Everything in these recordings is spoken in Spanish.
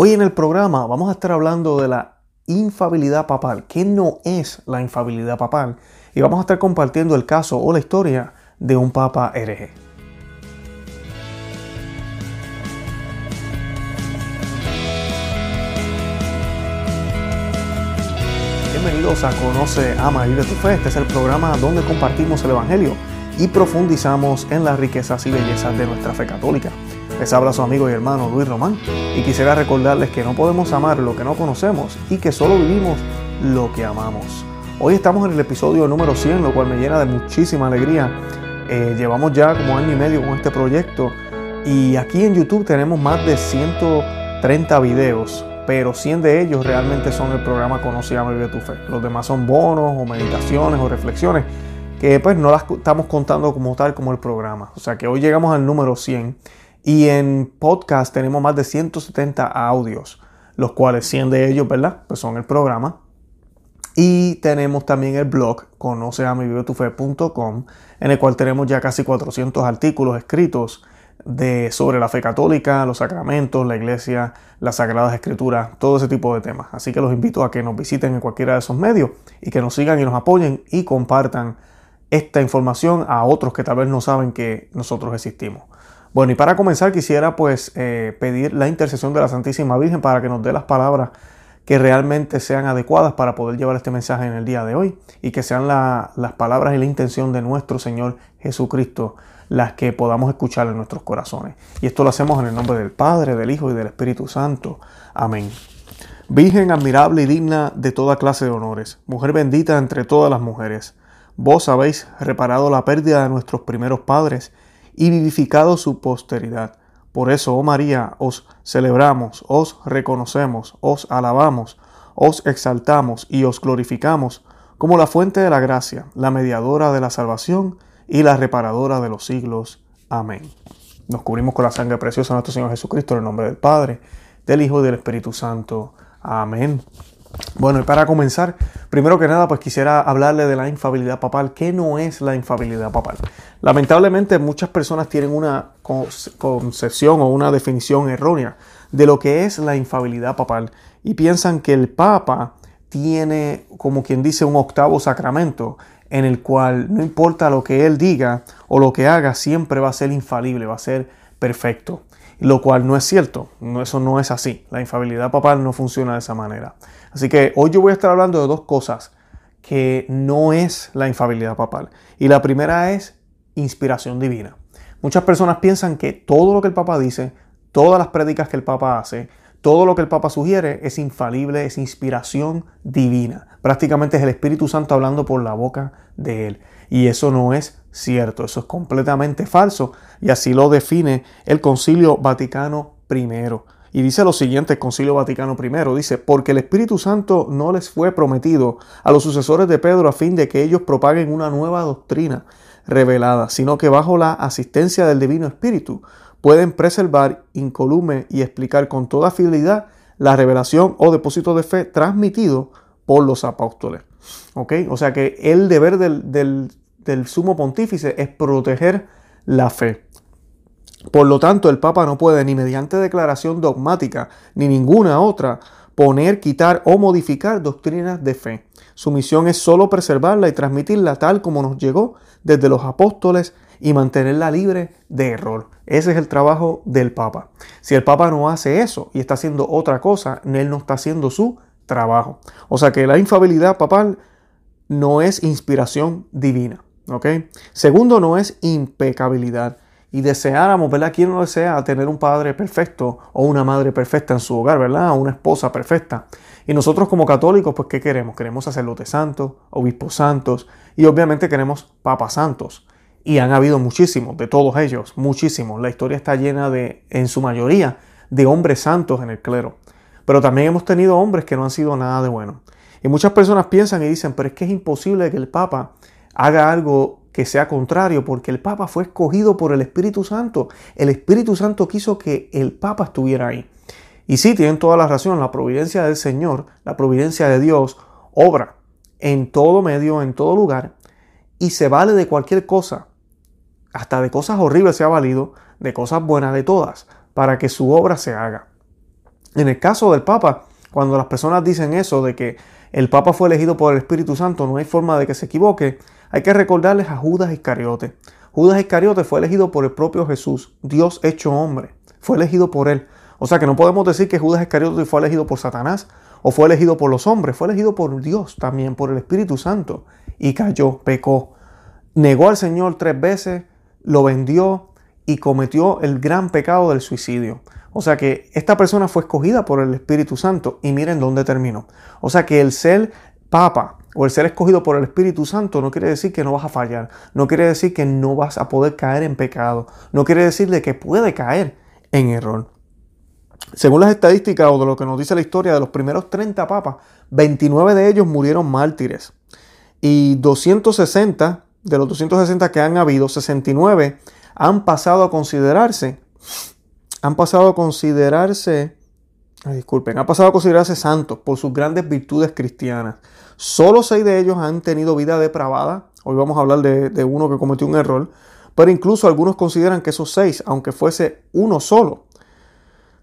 Hoy en el programa vamos a estar hablando de la infabilidad papal. ¿Qué no es la infabilidad papal? Y vamos a estar compartiendo el caso o la historia de un papa hereje. Bienvenidos a Conoce, Ama y Vive tu Fe. Este es el programa donde compartimos el Evangelio y profundizamos en las riquezas y bellezas de nuestra fe católica. Les habla su amigo y hermano Luis Román y quisiera recordarles que no podemos amar lo que no conocemos y que solo vivimos lo que amamos. Hoy estamos en el episodio número 100, lo cual me llena de muchísima alegría. Eh, llevamos ya como año y medio con este proyecto y aquí en YouTube tenemos más de 130 videos, pero 100 de ellos realmente son el programa Conoce, y Vive tu Fe. Los demás son bonos o meditaciones o reflexiones que pues no las estamos contando como tal como el programa. O sea que hoy llegamos al número 100 y en podcast tenemos más de 170 audios, los cuales 100 de ellos, ¿verdad? Pues son el programa. Y tenemos también el blog conoceamivivetufe.com, en el cual tenemos ya casi 400 artículos escritos de, sobre la fe católica, los sacramentos, la iglesia, las sagradas escrituras, todo ese tipo de temas. Así que los invito a que nos visiten en cualquiera de esos medios y que nos sigan y nos apoyen y compartan esta información a otros que tal vez no saben que nosotros existimos. Bueno, y para comenzar quisiera pues eh, pedir la intercesión de la Santísima Virgen para que nos dé las palabras que realmente sean adecuadas para poder llevar este mensaje en el día de hoy y que sean las palabras y la intención de nuestro Señor Jesucristo las que podamos escuchar en nuestros corazones. Y esto lo hacemos en el nombre del Padre, del Hijo y del Espíritu Santo. Amén. Virgen admirable y digna de toda clase de honores, mujer bendita entre todas las mujeres, vos habéis reparado la pérdida de nuestros primeros padres y vivificado su posteridad. Por eso, oh María, os celebramos, os reconocemos, os alabamos, os exaltamos y os glorificamos como la fuente de la gracia, la mediadora de la salvación y la reparadora de los siglos. Amén. Nos cubrimos con la sangre preciosa de nuestro Señor Jesucristo en el nombre del Padre, del Hijo y del Espíritu Santo. Amén. Bueno, y para comenzar, primero que nada, pues quisiera hablarle de la infabilidad papal. ¿Qué no es la infabilidad papal? Lamentablemente muchas personas tienen una concepción o una definición errónea de lo que es la infabilidad papal y piensan que el papa tiene, como quien dice, un octavo sacramento en el cual no importa lo que él diga o lo que haga, siempre va a ser infalible, va a ser perfecto. Lo cual no es cierto, eso no es así. La infabilidad papal no funciona de esa manera. Así que hoy yo voy a estar hablando de dos cosas que no es la infabilidad papal. Y la primera es inspiración divina. Muchas personas piensan que todo lo que el Papa dice, todas las prédicas que el Papa hace, todo lo que el Papa sugiere es infalible, es inspiración divina. Prácticamente es el Espíritu Santo hablando por la boca de él. Y eso no es cierto, eso es completamente falso. Y así lo define el Concilio Vaticano I. Y dice lo siguiente el Concilio Vaticano I, dice, porque el Espíritu Santo no les fue prometido a los sucesores de Pedro a fin de que ellos propaguen una nueva doctrina revelada, sino que bajo la asistencia del Divino Espíritu pueden preservar, incolume y explicar con toda fidelidad la revelación o depósito de fe transmitido por los apóstoles. O sea que el deber del, del sumo pontífice es proteger la fe. Por lo tanto, el Papa no puede ni mediante declaración dogmática ni ninguna otra poner, quitar o modificar doctrinas de fe. Su misión es solo preservarla y transmitirla tal como nos llegó desde los apóstoles y mantenerla libre de error. Ese es el trabajo del Papa. Si el Papa no hace eso y está haciendo otra cosa, él no está haciendo su trabajo. O sea que la infabilidad papal no es inspiración divina. ¿Ok? Segundo, no es impecabilidad y deseáramos, ¿verdad? ¿Quién no desea tener un padre perfecto o una madre perfecta en su hogar, ¿verdad? O una esposa perfecta. Y nosotros como católicos, pues, ¿qué queremos? Queremos sacerdotes santos, obispos santos y obviamente queremos papas santos. Y han habido muchísimos, de todos ellos, muchísimos. La historia está llena de, en su mayoría, de hombres santos en el clero. Pero también hemos tenido hombres que no han sido nada de bueno. Y muchas personas piensan y dicen, pero es que es imposible que el Papa haga algo que sea contrario, porque el Papa fue escogido por el Espíritu Santo. El Espíritu Santo quiso que el Papa estuviera ahí. Y sí, tienen toda la razón, la providencia del Señor, la providencia de Dios, obra en todo medio, en todo lugar, y se vale de cualquier cosa, hasta de cosas horribles se ha valido, de cosas buenas de todas, para que su obra se haga. En el caso del Papa, cuando las personas dicen eso de que el Papa fue elegido por el Espíritu Santo, no hay forma de que se equivoque, hay que recordarles a Judas Iscariote. Judas Iscariote fue elegido por el propio Jesús, Dios hecho hombre, fue elegido por él. O sea que no podemos decir que Judas Iscariote fue elegido por Satanás o fue elegido por los hombres, fue elegido por Dios también, por el Espíritu Santo. Y cayó, pecó, negó al Señor tres veces, lo vendió y cometió el gran pecado del suicidio. O sea que esta persona fue escogida por el Espíritu Santo y miren dónde terminó. O sea que el ser papa o el ser escogido por el Espíritu Santo no quiere decir que no vas a fallar, no quiere decir que no vas a poder caer en pecado, no quiere decir de que puede caer en error. Según las estadísticas o de lo que nos dice la historia de los primeros 30 papas, 29 de ellos murieron mártires y 260 de los 260 que han habido, 69 han pasado a considerarse han pasado a considerarse, disculpen, han pasado a considerarse santos por sus grandes virtudes cristianas. Solo seis de ellos han tenido vida depravada. Hoy vamos a hablar de, de uno que cometió un error. Pero incluso algunos consideran que esos seis, aunque fuese uno solo,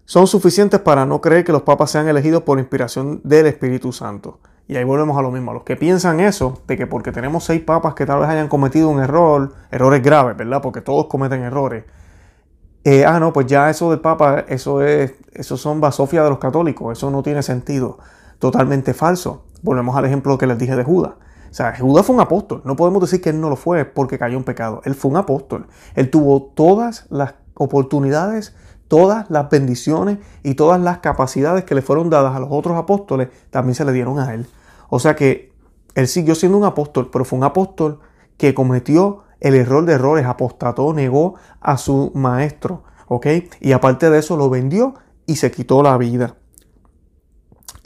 son suficientes para no creer que los papas sean elegidos por inspiración del Espíritu Santo. Y ahí volvemos a lo mismo. Los que piensan eso, de que porque tenemos seis papas que tal vez hayan cometido un error, errores graves, ¿verdad? Porque todos cometen errores, eh, ah, no, pues ya eso del Papa, eso es, eso son basofia de los católicos, eso no tiene sentido. Totalmente falso. Volvemos al ejemplo que les dije de Judas. O sea, Judas fue un apóstol. No podemos decir que él no lo fue porque cayó en pecado. Él fue un apóstol. Él tuvo todas las oportunidades, todas las bendiciones y todas las capacidades que le fueron dadas a los otros apóstoles, también se le dieron a él. O sea que él siguió siendo un apóstol, pero fue un apóstol que cometió el error de errores, apostató, negó a su maestro, ¿ok? Y aparte de eso lo vendió y se quitó la vida.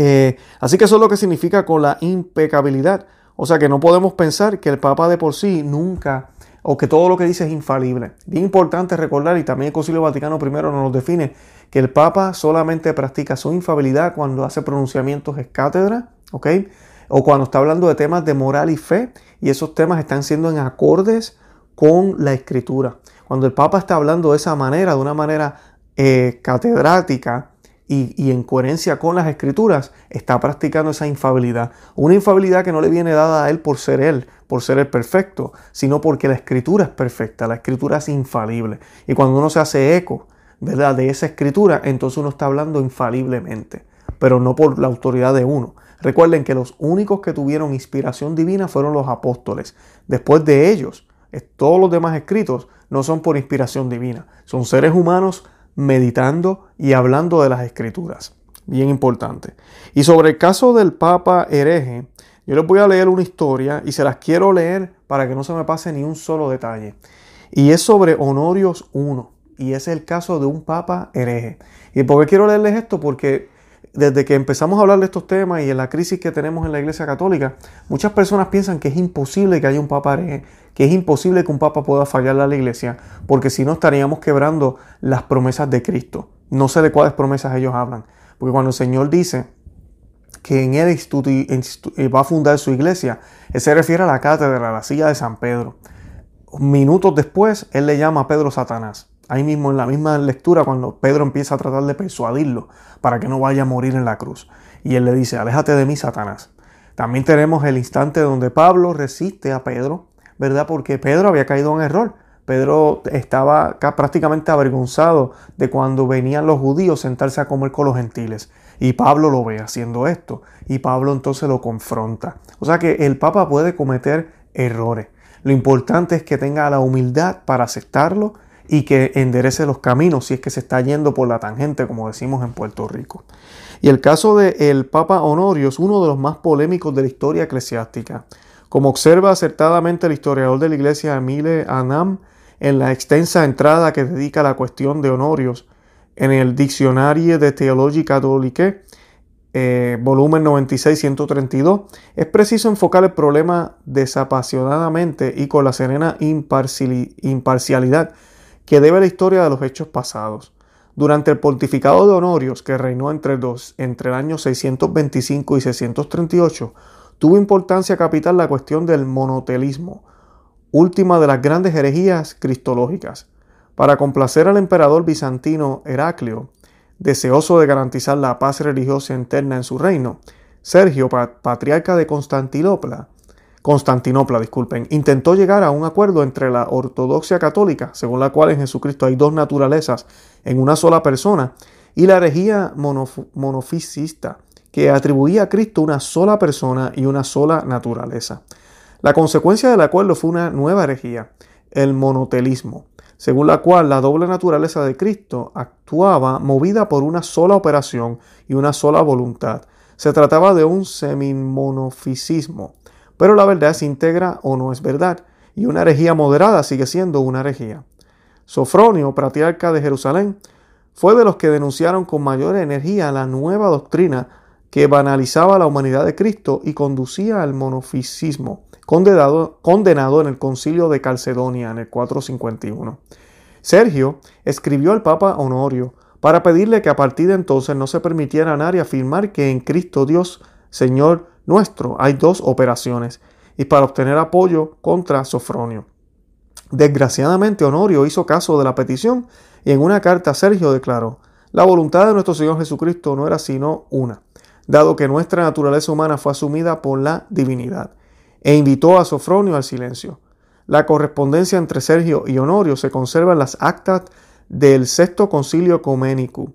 Eh, así que eso es lo que significa con la impecabilidad. O sea que no podemos pensar que el Papa de por sí nunca, o que todo lo que dice es infalible. Bien importante recordar, y también el Concilio Vaticano I nos define, que el Papa solamente practica su infabilidad cuando hace pronunciamientos es cátedra, ¿ok? O cuando está hablando de temas de moral y fe, y esos temas están siendo en acordes con la escritura. Cuando el Papa está hablando de esa manera, de una manera eh, catedrática y, en coherencia con las escrituras, está practicando esa infabilidad. Una infabilidad que no le viene dada a él por ser él, por ser el perfecto, sino porque la escritura es perfecta, la escritura es infalible. Y cuando uno se hace eco, ¿verdad? De esa escritura, entonces uno está hablando infaliblemente, pero no por la autoridad de uno. Recuerden que los únicos que tuvieron inspiración divina fueron los apóstoles. Después de ellos, todos los demás escritos no son por inspiración divina, son seres humanos meditando y hablando de las escrituras. Bien importante. Y sobre el caso del Papa hereje, yo les voy a leer una historia y se las quiero leer para que no se me pase ni un solo detalle. Y es sobre Honorios I. Y es el caso de un Papa hereje. ¿Y por qué quiero leerles esto? Porque desde que empezamos a hablar de estos temas y en la crisis que tenemos en la Iglesia Católica, muchas personas piensan que es imposible que haya un papa hereje, que es imposible que un papa pueda fallar a la Iglesia, porque si no estaríamos quebrando las promesas de Cristo. No sé de cuáles promesas ellos hablan, porque cuando el Señor dice que en él eh, va a fundar su iglesia, él se refiere a la cátedra, a la silla de San Pedro. Minutos después, él le llama Pedro Satanás ahí mismo en la misma lectura cuando Pedro empieza a tratar de persuadirlo para que no vaya a morir en la cruz. Y él le dice, aléjate de mí, Satanás. También tenemos el instante donde Pablo resiste a Pedro, ¿verdad? Porque Pedro había caído en error. Pedro estaba prácticamente avergonzado de cuando venían los judíos sentarse a comer con los gentiles. Y Pablo lo ve haciendo esto. Y Pablo entonces lo confronta. O sea que el Papa puede cometer errores. Lo importante es que tenga la humildad para aceptarlo y que enderece los caminos si es que se está yendo por la tangente, como decimos en Puerto Rico. Y el caso del el Papa Honorio es uno de los más polémicos de la historia eclesiástica. Como observa acertadamente el historiador de la iglesia Emile Anam en la extensa entrada que dedica a la cuestión de Honorios en el Diccionario de Teología Católica, eh, volumen 96-132, es preciso enfocar el problema desapasionadamente y con la serena imparcialidad que debe la historia de los hechos pasados. Durante el pontificado de Honorios, que reinó entre, dos, entre el año 625 y 638, tuvo importancia capital la cuestión del monotelismo, última de las grandes herejías cristológicas. Para complacer al emperador bizantino Heraclio, deseoso de garantizar la paz religiosa interna en su reino, Sergio, patriarca de Constantinopla, Constantinopla, disculpen, intentó llegar a un acuerdo entre la ortodoxia católica, según la cual en Jesucristo hay dos naturalezas en una sola persona, y la herejía monofisista, que atribuía a Cristo una sola persona y una sola naturaleza. La consecuencia del acuerdo fue una nueva herejía, el monotelismo, según la cual la doble naturaleza de Cristo actuaba movida por una sola operación y una sola voluntad. Se trataba de un semimonofisismo, pero la verdad es íntegra o no es verdad, y una herejía moderada sigue siendo una herejía. Sofronio, patriarca de Jerusalén, fue de los que denunciaron con mayor energía la nueva doctrina que banalizaba la humanidad de Cristo y conducía al monofisismo, condenado, condenado en el concilio de Calcedonia en el 451. Sergio escribió al Papa Honorio para pedirle que a partir de entonces no se permitiera a nadie afirmar que en Cristo Dios, Señor nuestro, hay dos operaciones, y para obtener apoyo contra Sofronio. Desgraciadamente Honorio hizo caso de la petición y en una carta Sergio declaró, la voluntad de nuestro Señor Jesucristo no era sino una, dado que nuestra naturaleza humana fue asumida por la divinidad, e invitó a Sofronio al silencio. La correspondencia entre Sergio y Honorio se conserva en las actas del sexto concilio ecuménico.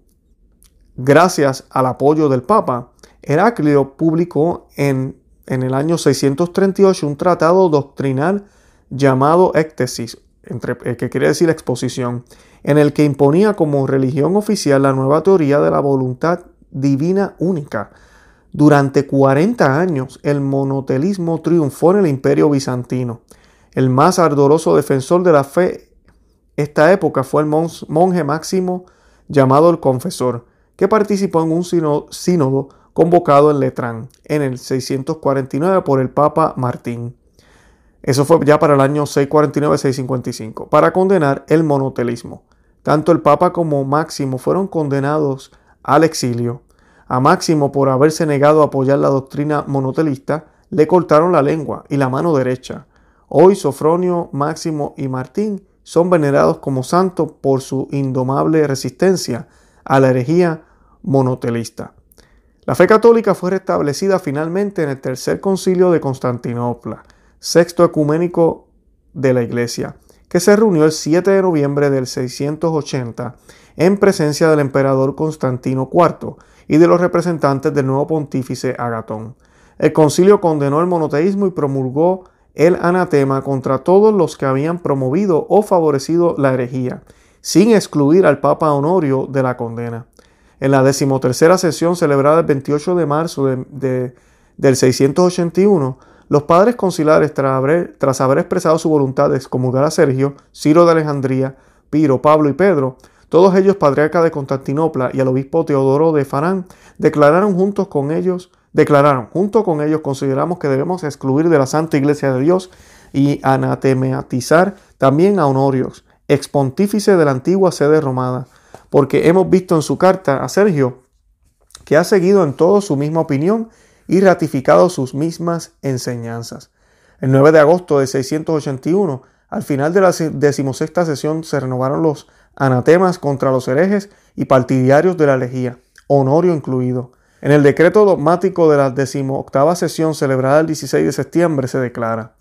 Gracias al apoyo del Papa, Heraclio publicó en, en el año 638 un tratado doctrinal llamado Éctesis, eh, que quiere decir exposición, en el que imponía como religión oficial la nueva teoría de la voluntad divina única. Durante 40 años el monotelismo triunfó en el imperio bizantino. El más ardoroso defensor de la fe esta época fue el monje máximo llamado el Confesor, que participó en un sínodo convocado en Letrán en el 649 por el Papa Martín. Eso fue ya para el año 649-655, para condenar el monotelismo. Tanto el Papa como Máximo fueron condenados al exilio. A Máximo, por haberse negado a apoyar la doctrina monotelista, le cortaron la lengua y la mano derecha. Hoy Sofronio, Máximo y Martín son venerados como santos por su indomable resistencia a la herejía monotelista. La fe católica fue restablecida finalmente en el tercer concilio de Constantinopla, sexto ecuménico de la Iglesia, que se reunió el 7 de noviembre del 680 en presencia del emperador Constantino IV y de los representantes del nuevo pontífice Agatón. El concilio condenó el monoteísmo y promulgó el anatema contra todos los que habían promovido o favorecido la herejía, sin excluir al Papa Honorio de la condena. En la decimotercera sesión celebrada el 28 de marzo de, del 681, los padres conciliares, tras haber, expresado su voluntad de excomulgar a Sergio, Ciro de Alejandría, Piro, Pablo y Pedro, todos ellos patriarcas de Constantinopla y al obispo Teodoro de Farán, declararon juntos con ellos, declararon, junto con ellos consideramos que debemos excluir de la Santa Iglesia de Dios y anatematizar también a Honorios, expontífice de la antigua sede romana, porque hemos visto en su carta a Sergio que ha seguido en todo su misma opinión y ratificado sus mismas enseñanzas. El 9 de agosto de 681, al final de la decimosexta sesión, se renovaron los anatemas contra los herejes y partidarios de la lejía, Honorio incluido. En el decreto dogmático de la decimoctava sesión celebrada el 16 de septiembre se declara,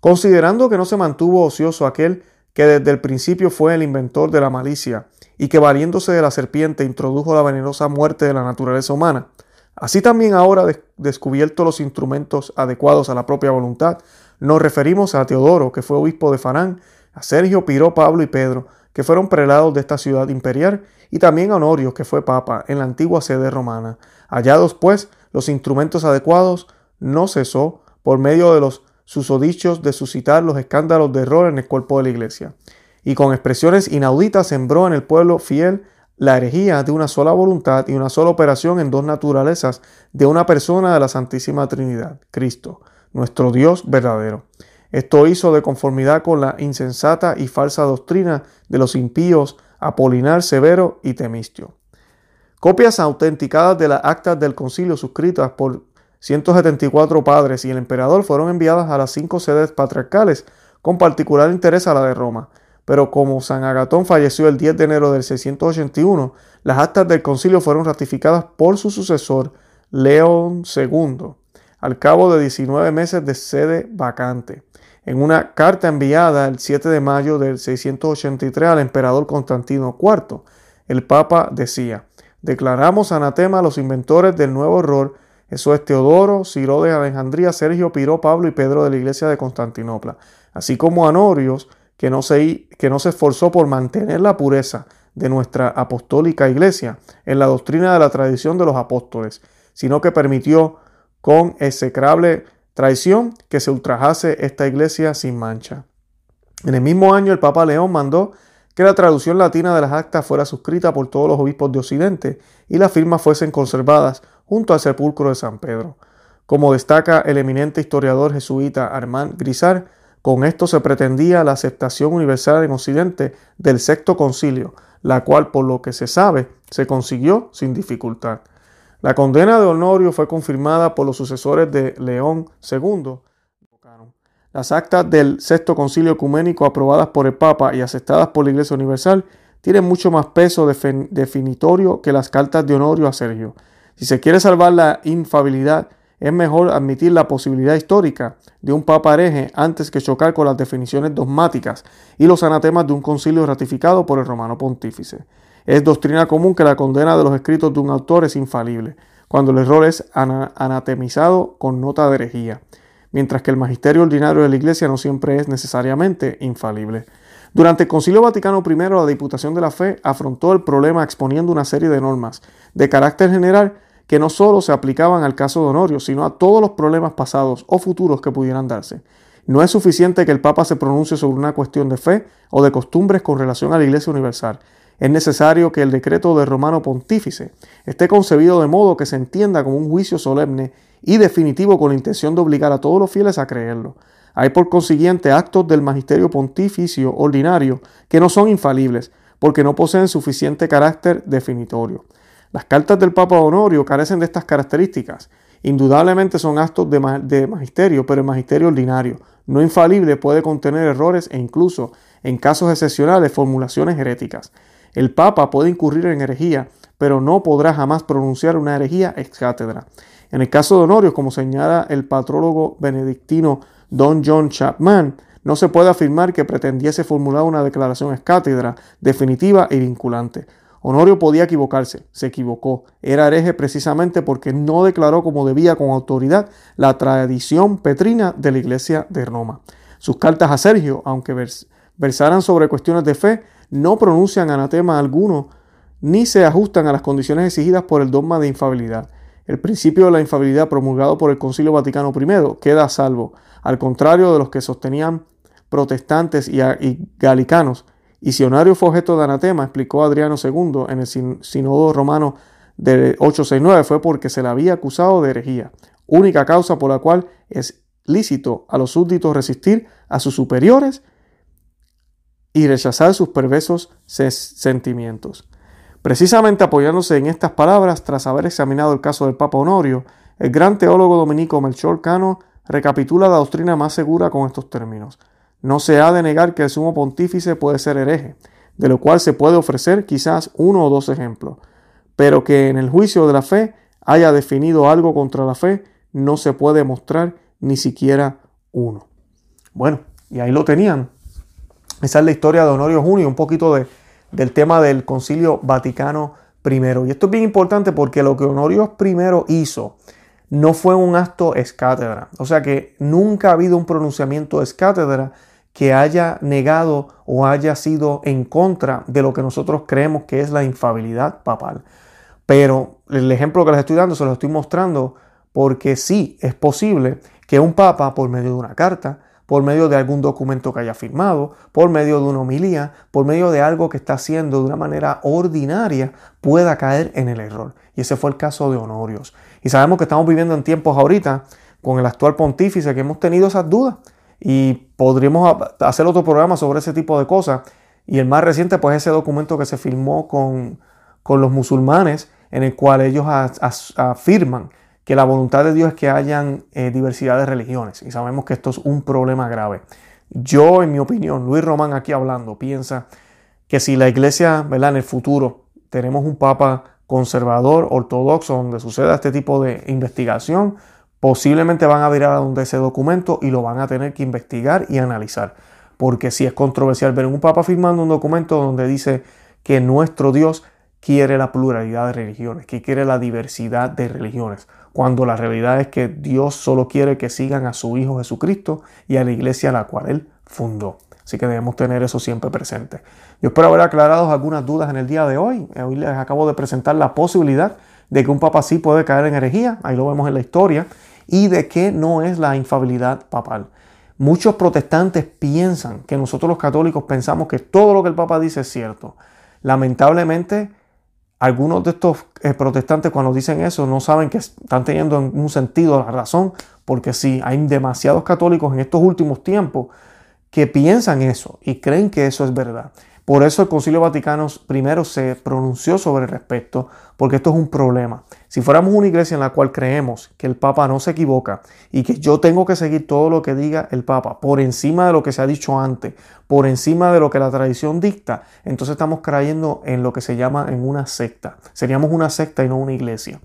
considerando que no se mantuvo ocioso aquel que desde el principio fue el inventor de la malicia, y que valiéndose de la serpiente introdujo la venenosa muerte de la naturaleza humana, Así también ahora descubierto los instrumentos adecuados a la propia voluntad, nos referimos a Teodoro, que fue obispo de Farán, a Sergio, Piro, Pablo y Pedro, que fueron prelados de esta ciudad imperial, y también a Honorio, que fue papa en la antigua sede romana. Hallados pues los instrumentos adecuados, no cesó, por medio de los susodichos, de suscitar los escándalos de error en el cuerpo de la iglesia. Y con expresiones inauditas sembró en el pueblo fiel la herejía de una sola voluntad y una sola operación en dos naturalezas de una persona de la Santísima Trinidad, Cristo, nuestro Dios verdadero. Esto hizo de conformidad con la insensata y falsa doctrina de los impíos Apolinar Severo y Temistio. Copias autenticadas de las actas del concilio suscritas por 174 padres y el emperador fueron enviadas a las cinco sedes patriarcales, con particular interés a la de Roma, pero como San Agatón falleció el 10 de enero del 681, las actas del concilio fueron ratificadas por su sucesor, León II, al cabo de 19 meses de sede vacante. En una carta enviada el 7 de mayo del 683 al emperador Constantino IV, el Papa decía, declaramos anatema a los inventores del nuevo error, eso es Teodoro, Ciro de Alejandría, Sergio Piró, Pablo y Pedro de la iglesia de Constantinopla, así como a Norios, que no, se, que no se esforzó por mantener la pureza de nuestra apostólica iglesia en la doctrina de la tradición de los apóstoles, sino que permitió con execrable traición que se ultrajase esta iglesia sin mancha. En el mismo año el Papa León mandó que la traducción latina de las actas fuera suscrita por todos los obispos de Occidente y las firmas fuesen conservadas junto al sepulcro de San Pedro. Como destaca el eminente historiador jesuita Armand Grisard, con esto se pretendía la aceptación universal en Occidente del sexto concilio, la cual, por lo que se sabe, se consiguió sin dificultad. La condena de Honorio fue confirmada por los sucesores de León II. Las actas del sexto concilio ecuménico aprobadas por el Papa y aceptadas por la Iglesia Universal tienen mucho más peso definitorio que las cartas de Honorio a Sergio. Si se quiere salvar la infabilidad es mejor admitir la posibilidad histórica de un papa hereje antes que chocar con las definiciones dogmáticas y los anatemas de un concilio ratificado por el romano pontífice. Es doctrina común que la condena de los escritos de un autor es infalible, cuando el error es anatemizado con nota de herejía, mientras que el magisterio ordinario de la Iglesia no siempre es necesariamente infalible. Durante el Concilio Vaticano I, la Diputación de la Fe afrontó el problema exponiendo una serie de normas de carácter general que no solo se aplicaban al caso de Honorio, sino a todos los problemas pasados o futuros que pudieran darse. No es suficiente que el Papa se pronuncie sobre una cuestión de fe o de costumbres con relación a la Iglesia Universal. Es necesario que el decreto de Romano Pontífice esté concebido de modo que se entienda como un juicio solemne y definitivo con la intención de obligar a todos los fieles a creerlo. Hay por consiguiente actos del magisterio pontificio ordinario que no son infalibles, porque no poseen suficiente carácter definitorio. Las cartas del Papa Honorio carecen de estas características. Indudablemente son actos de, magisterio, pero el magisterio ordinario, no infalible, puede contener errores e incluso, en casos excepcionales, formulaciones heréticas. El Papa puede incurrir en herejía, pero no podrá jamás pronunciar una herejía ex cátedra. En el caso de Honorio, como señala el patrólogo benedictino Don John Chapman, no se puede afirmar que pretendiese formular una declaración ex cátedra definitiva y vinculante. Honorio podía equivocarse, se equivocó. Era hereje precisamente porque no declaró como debía con autoridad la tradición petrina de la iglesia de Roma. Sus cartas a Sergio, aunque versaran sobre cuestiones de fe, no pronuncian anatema alguno ni se ajustan a las condiciones exigidas por el dogma de infabilidad. El principio de la infabilidad promulgado por el Concilio Vaticano I queda a salvo, al contrario de los que sostenían protestantes y, y galicanos y si Honorio fue objeto de anatema, explicó Adriano II en el Sínodo Romano de 869, fue porque se le había acusado de herejía, única causa por la cual es lícito a los súbditos resistir a sus superiores y rechazar sus perversos sentimientos. Precisamente apoyándose en estas palabras, tras haber examinado el caso del Papa Honorio, el gran teólogo dominico Melchor Cano recapitula la doctrina más segura con estos términos. No se ha de negar que el sumo pontífice puede ser hereje, de lo cual se puede ofrecer quizás uno o dos ejemplos, pero que en el juicio de la fe haya definido algo contra la fe, no se puede mostrar ni siquiera uno. Bueno, y ahí lo tenían. Esa es la historia de Honorio Junio, un poquito de, del tema del Concilio Vaticano I. Y esto es bien importante porque lo que Honorio I hizo no fue un acto escátedra. O sea que nunca ha habido un pronunciamiento escátedra que haya negado o haya sido en contra de lo que nosotros creemos que es la infabilidad papal. Pero el ejemplo que les estoy dando se lo estoy mostrando porque sí es posible que un papa, por medio de una carta, por medio de algún documento que haya firmado, por medio de una homilía, por medio de algo que está haciendo de una manera ordinaria, pueda caer en el error. Y ese fue el caso de Honorios. Y sabemos que estamos viviendo en tiempos ahorita con el actual pontífice que hemos tenido esas dudas y podríamos hacer otro programa sobre ese tipo de cosas. Y el más reciente, pues ese documento que se firmó con, los musulmanes, en el cual ellos afirman que la voluntad de Dios es que hayan eh, diversidad de religiones. Y sabemos que esto es un problema grave. Yo, en mi opinión, Luis Román aquí hablando, piensa que si la iglesia, ¿verdad? En el futuro tenemos un papa conservador, ortodoxo, donde suceda este tipo de investigación, posiblemente van a virar a donde ese documento y lo van a tener que investigar y analizar. Porque si es controversial ver un papa firmando un documento donde dice que nuestro Dios quiere la pluralidad de religiones, que quiere la diversidad de religiones, cuando la realidad es que Dios solo quiere que sigan a su Hijo Jesucristo y a la iglesia a la cual Él fundó. Así que debemos tener eso siempre presente. Yo espero haber aclarado algunas dudas en el día de hoy. Hoy les acabo de presentar la posibilidad de que un papa sí puede caer en herejía, ahí lo vemos en la historia, y de que no es la infabilidad papal. Muchos protestantes piensan que nosotros los católicos pensamos que todo lo que el papa dice es cierto. Lamentablemente, algunos de estos eh, protestantes cuando dicen eso no saben que están teniendo en un sentido la razón, porque sí, hay demasiados católicos en estos últimos tiempos que piensan eso y creen que eso es verdad. Por eso el Concilio Vaticano I se pronunció sobre el respecto, porque esto es un problema. Si fuéramos una iglesia en la cual creemos que el Papa no se equivoca y que yo tengo que seguir todo lo que diga el Papa por encima de lo que se ha dicho antes, por encima de lo que la tradición dicta, entonces estamos creyendo en lo que se llama en una secta. Seríamos una secta y no una iglesia.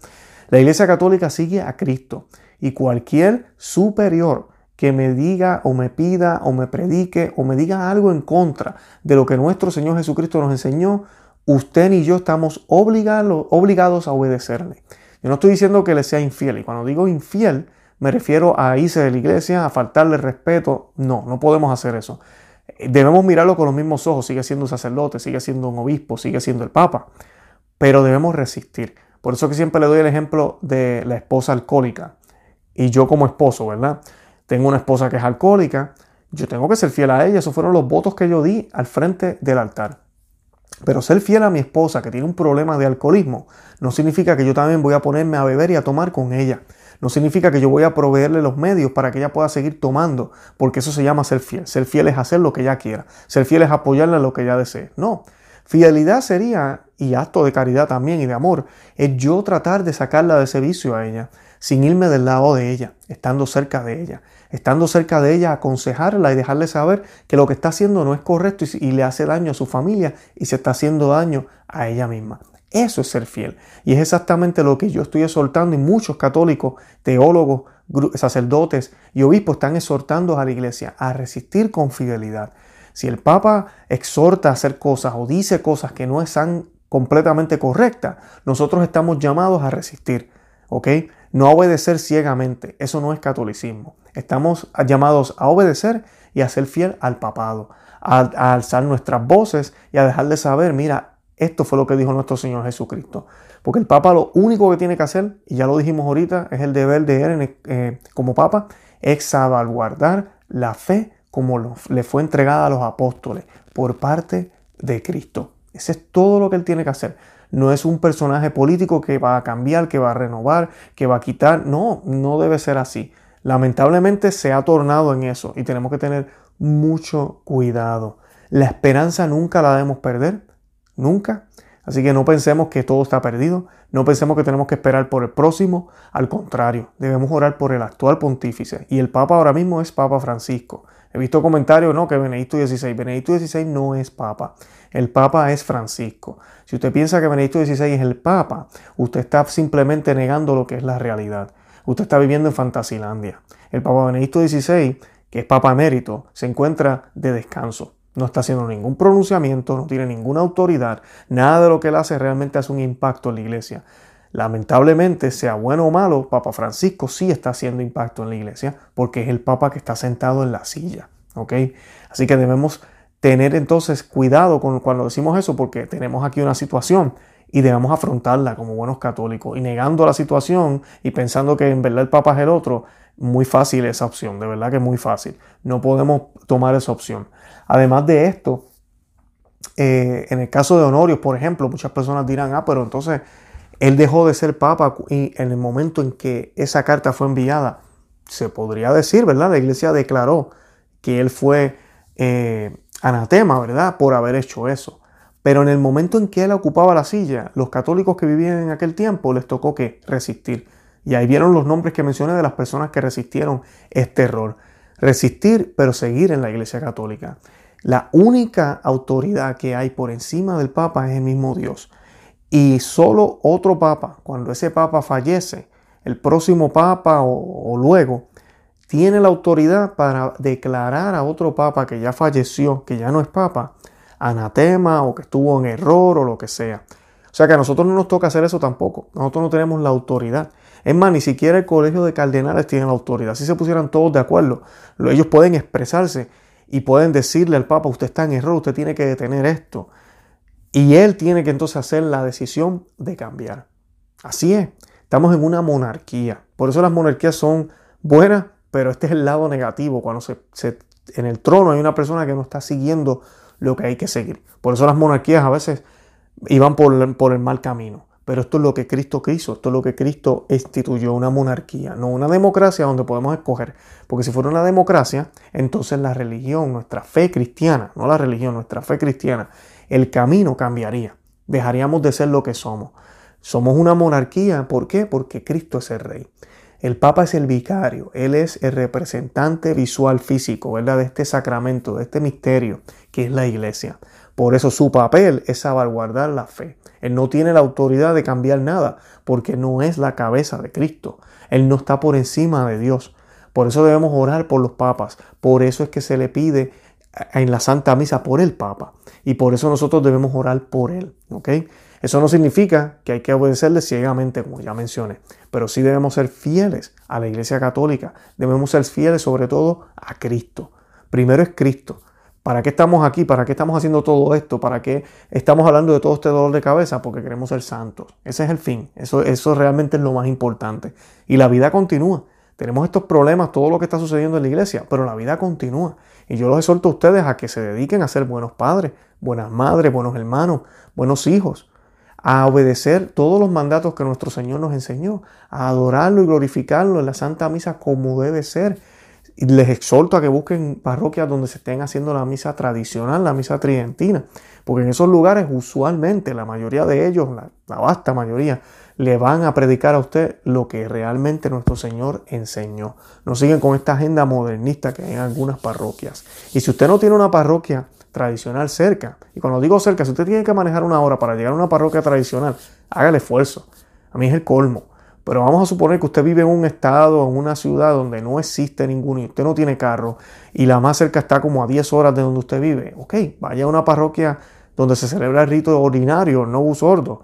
La iglesia católica sigue a Cristo y cualquier superior que me diga o me pida o me predique o me diga algo en contra de lo que nuestro Señor Jesucristo nos enseñó, usted y yo estamos obligados, obligados a obedecerle. Yo no estoy diciendo que le sea infiel y cuando digo infiel me refiero a irse de la iglesia, a faltarle respeto. No, no podemos hacer eso. Debemos mirarlo con los mismos ojos. Sigue siendo un sacerdote, sigue siendo un obispo, sigue siendo el papa. Pero debemos resistir. Por eso que siempre le doy el ejemplo de la esposa alcohólica. Y yo como esposo, ¿verdad? Tengo una esposa que es alcohólica, yo tengo que ser fiel a ella. Esos fueron los votos que yo di al frente del altar. Pero ser fiel a mi esposa que tiene un problema de alcoholismo no significa que yo también voy a ponerme a beber y a tomar con ella. No significa que yo voy a proveerle los medios para que ella pueda seguir tomando, porque eso se llama ser fiel. Ser fiel es hacer lo que ella quiera. Ser fiel es apoyarle en lo que ella desee. No. Fidelidad sería, y acto de caridad también y de amor, es yo tratar de sacarla de ese vicio a ella sin irme del lado de ella, estando cerca de ella, estando cerca de ella, aconsejarla y dejarle saber que lo que está haciendo no es correcto y, le hace daño a su familia y se está haciendo daño a ella misma. Eso es ser fiel. Y es exactamente lo que yo estoy exhortando y muchos católicos, teólogos, sacerdotes y obispos están exhortando a la iglesia a resistir con fidelidad. Si el Papa exhorta a hacer cosas o dice cosas que no están completamente correctas, nosotros estamos llamados a resistir. No obedecer ciegamente, eso no es catolicismo. Estamos llamados a obedecer y a ser fiel al papado, a, alzar nuestras voces y a dejar de saber, mira, esto fue lo que dijo nuestro Señor Jesucristo. Porque el Papa lo único que tiene que hacer, y ya lo dijimos ahorita, es el deber de él eh, como Papa, es salvaguardar la fe como le fue entregada a los apóstoles por parte de Cristo. Ese es todo lo que él tiene que hacer no es un personaje político que va a cambiar, que va a renovar, que va a quitar. No, no debe ser así. Lamentablemente se ha tornado en eso y tenemos que tener mucho cuidado. La esperanza nunca la debemos perder, nunca. Así que no pensemos que todo está perdido, no pensemos que tenemos que esperar por el próximo, al contrario, debemos orar por el actual pontífice y el Papa ahora mismo es Papa Francisco. He visto comentarios, no, que Benedicto XVI. Benedicto XVI no es Papa. El Papa es Francisco. Si usted piensa que Benedicto XVI es el Papa, usted está simplemente negando lo que es la realidad. Usted está viviendo en Fantasilandia. El Papa Benedicto XVI, que es Papa emérito, se encuentra de descanso. No está haciendo ningún pronunciamiento, no tiene ninguna autoridad. Nada de lo que él hace realmente hace un impacto en la iglesia. Lamentablemente, sea bueno o malo, Papa Francisco sí está haciendo impacto en la iglesia porque es el Papa que está sentado en la silla. Así que debemos tener entonces cuidado con cuando decimos eso porque tenemos aquí una situación y debemos afrontarla como buenos católicos y negando la situación y pensando que en verdad el Papa es el otro, muy fácil esa opción, de verdad que es muy fácil. No podemos tomar esa opción. Además de esto, eh, en el caso de Honorio, por ejemplo, muchas personas dirán, ah, pero entonces él dejó de ser papa y en el momento en que esa carta fue enviada, se podría decir, ¿verdad? La iglesia declaró que él fue eh, anatema, ¿verdad? Por haber hecho eso. Pero en el momento en que él ocupaba la silla, los católicos que vivían en aquel tiempo les tocó que resistir. Y ahí vieron los nombres que mencioné de las personas que resistieron este error. resistir, pero seguir en la Iglesia Católica. La única autoridad que hay por encima del Papa es el mismo Dios. Y solo otro Papa, cuando ese Papa fallece, el próximo Papa o, luego, tiene la autoridad para declarar a otro Papa que ya falleció, que ya no es Papa, anatema o que estuvo en error o lo que sea. O sea que a nosotros no nos toca hacer eso tampoco. Nosotros no tenemos la autoridad. Es más, ni siquiera el colegio de cardenales tiene la autoridad. Si se pusieran todos de acuerdo, ellos pueden expresarse y pueden decirle al Papa, usted está en error, usted tiene que detener esto. Y él tiene que entonces hacer la decisión de cambiar. Así es, estamos en una monarquía. Por eso las monarquías son buenas, pero este es el lado negativo, cuando se, en el trono hay una persona que no está siguiendo lo que hay que seguir. Por eso las monarquías a veces iban por, por el mal camino. Pero esto es lo que Cristo quiso, esto es lo que Cristo instituyó, una monarquía, no una democracia donde podemos escoger. Porque si fuera una democracia, entonces la religión, nuestra fe cristiana, no la religión, nuestra fe cristiana, el camino cambiaría. Dejaríamos de ser lo que somos. Somos una monarquía, ¿por qué? Porque Cristo es el rey. El Papa es el vicario, Él es el representante visual físico, ¿verdad? De este sacramento, de este misterio que es la iglesia. Por eso su papel es salvaguardar la fe. Él no tiene la autoridad de cambiar nada, porque no es la cabeza de Cristo. Él no está por encima de Dios. Por eso debemos orar por los papas. Por eso es que se le pide en la Santa Misa por el Papa. Y por eso nosotros debemos orar por él. Eso no significa que hay que obedecerle ciegamente, como ya mencioné, pero sí debemos ser fieles a la Iglesia Católica. Debemos ser fieles sobre todo a Cristo. Primero es Cristo. ¿Para qué estamos aquí? ¿Para qué estamos haciendo todo esto? ¿Para qué estamos hablando de todo este dolor de cabeza? Porque queremos ser santos. Ese es el fin. Eso, eso realmente es lo más importante. Y la vida continúa. Tenemos estos problemas, todo lo que está sucediendo en la iglesia, pero la vida continúa. Y yo los exhorto a ustedes a que se dediquen a ser buenos padres, buenas madres, buenos hermanos, buenos hijos, a obedecer todos los mandatos que nuestro Señor nos enseñó, a adorarlo y glorificarlo en la Santa Misa como debe ser y les exhorto a que busquen parroquias donde se estén haciendo la misa tradicional, la misa tridentina, porque en esos lugares usualmente la mayoría de ellos, la, la, vasta mayoría, le van a predicar a usted lo que realmente nuestro Señor enseñó. No siguen con esta agenda modernista que hay en algunas parroquias. Y si usted no tiene una parroquia tradicional cerca, y cuando digo cerca, si usted tiene que manejar una hora para llegar a una parroquia tradicional, haga el esfuerzo. A mí es el colmo. Pero vamos a suponer que usted vive en un estado, en una ciudad donde no existe ninguno y usted no tiene carro y la más cerca está como a 10 horas de donde usted vive. Ok, vaya a una parroquia donde se celebra el rito ordinario, no sordo.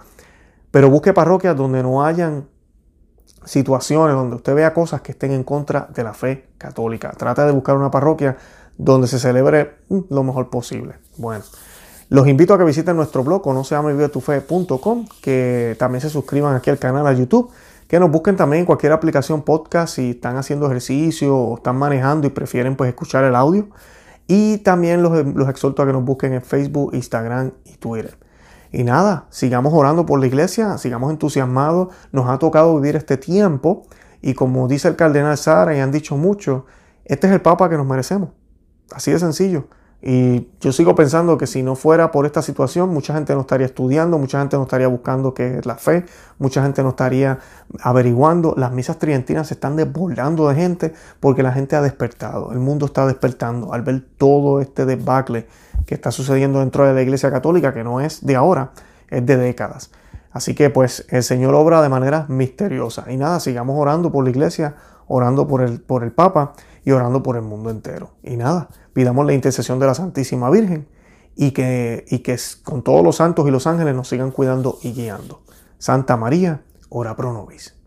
Pero busque parroquias donde no hayan situaciones, donde usted vea cosas que estén en contra de la fe católica. Trata de buscar una parroquia donde se celebre mm, lo mejor posible. Bueno. Los invito a que visiten nuestro blog, conoceamevivetufe.com, que también se suscriban aquí al canal a YouTube que nos busquen también en cualquier aplicación podcast si están haciendo ejercicio o están manejando y prefieren pues escuchar el audio. Y también los, los exhorto a que nos busquen en Facebook, Instagram y Twitter. Y nada, sigamos orando por la iglesia, sigamos entusiasmados. Nos ha tocado vivir este tiempo y como dice el cardenal Sara y han dicho mucho, este es el Papa que nos merecemos. Así de sencillo. Y yo sigo pensando que si no fuera por esta situación, mucha gente no estaría estudiando, mucha gente no estaría buscando qué es la fe, mucha gente no estaría averiguando. Las misas tridentinas se están desbordando de gente porque la gente ha despertado, el mundo está despertando al ver todo este debacle que está sucediendo dentro de la Iglesia Católica, que no es de ahora, es de décadas. Así que pues el Señor obra de manera misteriosa. Y nada, sigamos orando por la Iglesia, orando por el, por el Papa y orando por el mundo entero. Y nada, pidamos la intercesión de la Santísima Virgen y que, y que con todos los santos y los ángeles nos sigan cuidando y guiando. Santa María, ora pro nobis.